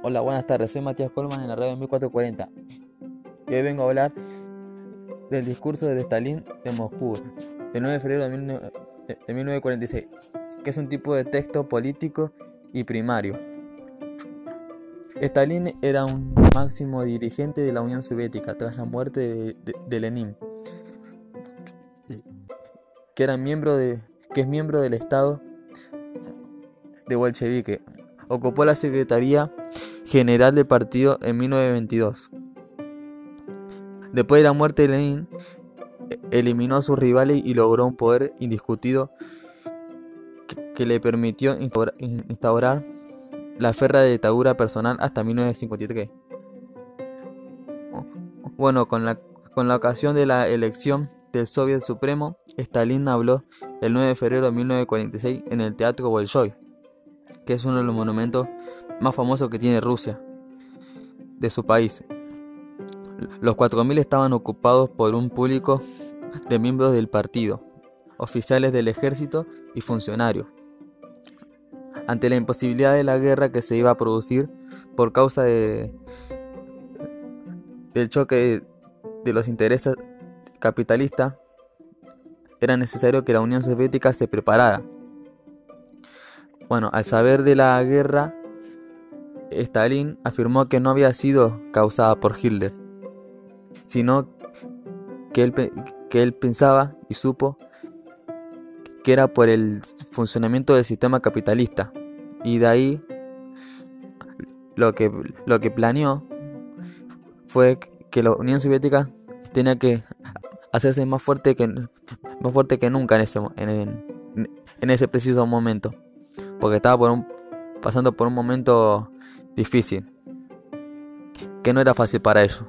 Hola, buenas tardes. Soy Matías Colman en la radio 1440. Y hoy vengo a hablar del discurso de Stalin de Moscú, del 9 de febrero de, 1946, que es un tipo de texto político y primario. Stalin era un máximo dirigente de la Unión Soviética tras la muerte de, Lenin, que, era miembro de, que es miembro del Estado de bolchevique. Ocupó la Secretaría General del partido en 1922. Después de la muerte de Lenin, eliminó a sus rivales y logró un poder indiscutido que le permitió instaurar la ferra de dictadura personal hasta 1953. Bueno, con la, con la ocasión de la elección del Soviet Supremo, Stalin habló el 9 de febrero de 1946 en el Teatro Bolshoi que es uno de los monumentos más famosos que tiene Rusia, de su país. Los 4.000 estaban ocupados por un público de miembros del partido, oficiales del ejército y funcionarios. Ante la imposibilidad de la guerra que se iba a producir por causa de, del choque de los intereses capitalistas, era necesario que la Unión Soviética se preparara bueno, al saber de la guerra, Stalin afirmó que no había sido causada por Hitler, sino que él, que él pensaba y supo que era por el funcionamiento del sistema capitalista. Y de ahí lo que, lo que planeó fue que la Unión Soviética tenía que hacerse más fuerte que, más fuerte que nunca en ese, en ese preciso momento porque estaba por pasando por un momento difícil, que no era fácil para ellos.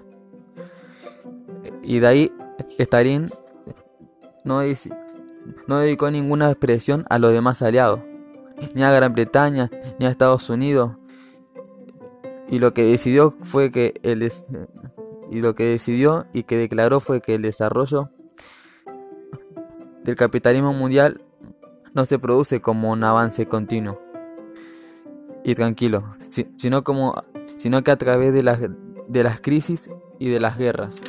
Y de ahí Stalin no, no dedicó ninguna expresión a los demás aliados, ni a Gran Bretaña, ni a Estados Unidos. Y lo que decidió fue que el y lo que decidió y que declaró fue que el desarrollo del capitalismo mundial no se produce como un avance continuo y tranquilo, sino, como, sino que a través de las, de las crisis y de las guerras.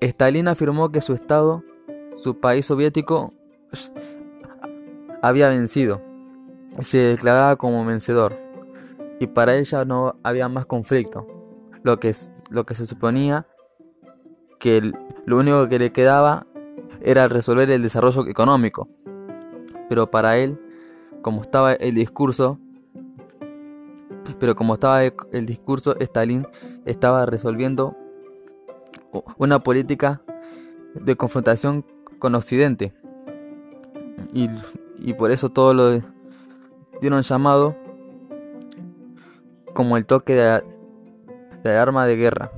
Stalin afirmó que su Estado, su país soviético, había vencido, se declaraba como vencedor, y para ella no había más conflicto, lo que, lo que se suponía que lo único que le quedaba era resolver el desarrollo económico. Pero para él, como estaba el discurso, pero como estaba el discurso, Stalin estaba resolviendo una política de confrontación con Occidente. Y, por eso todo lo dieron llamado como el toque de, de arma de guerra.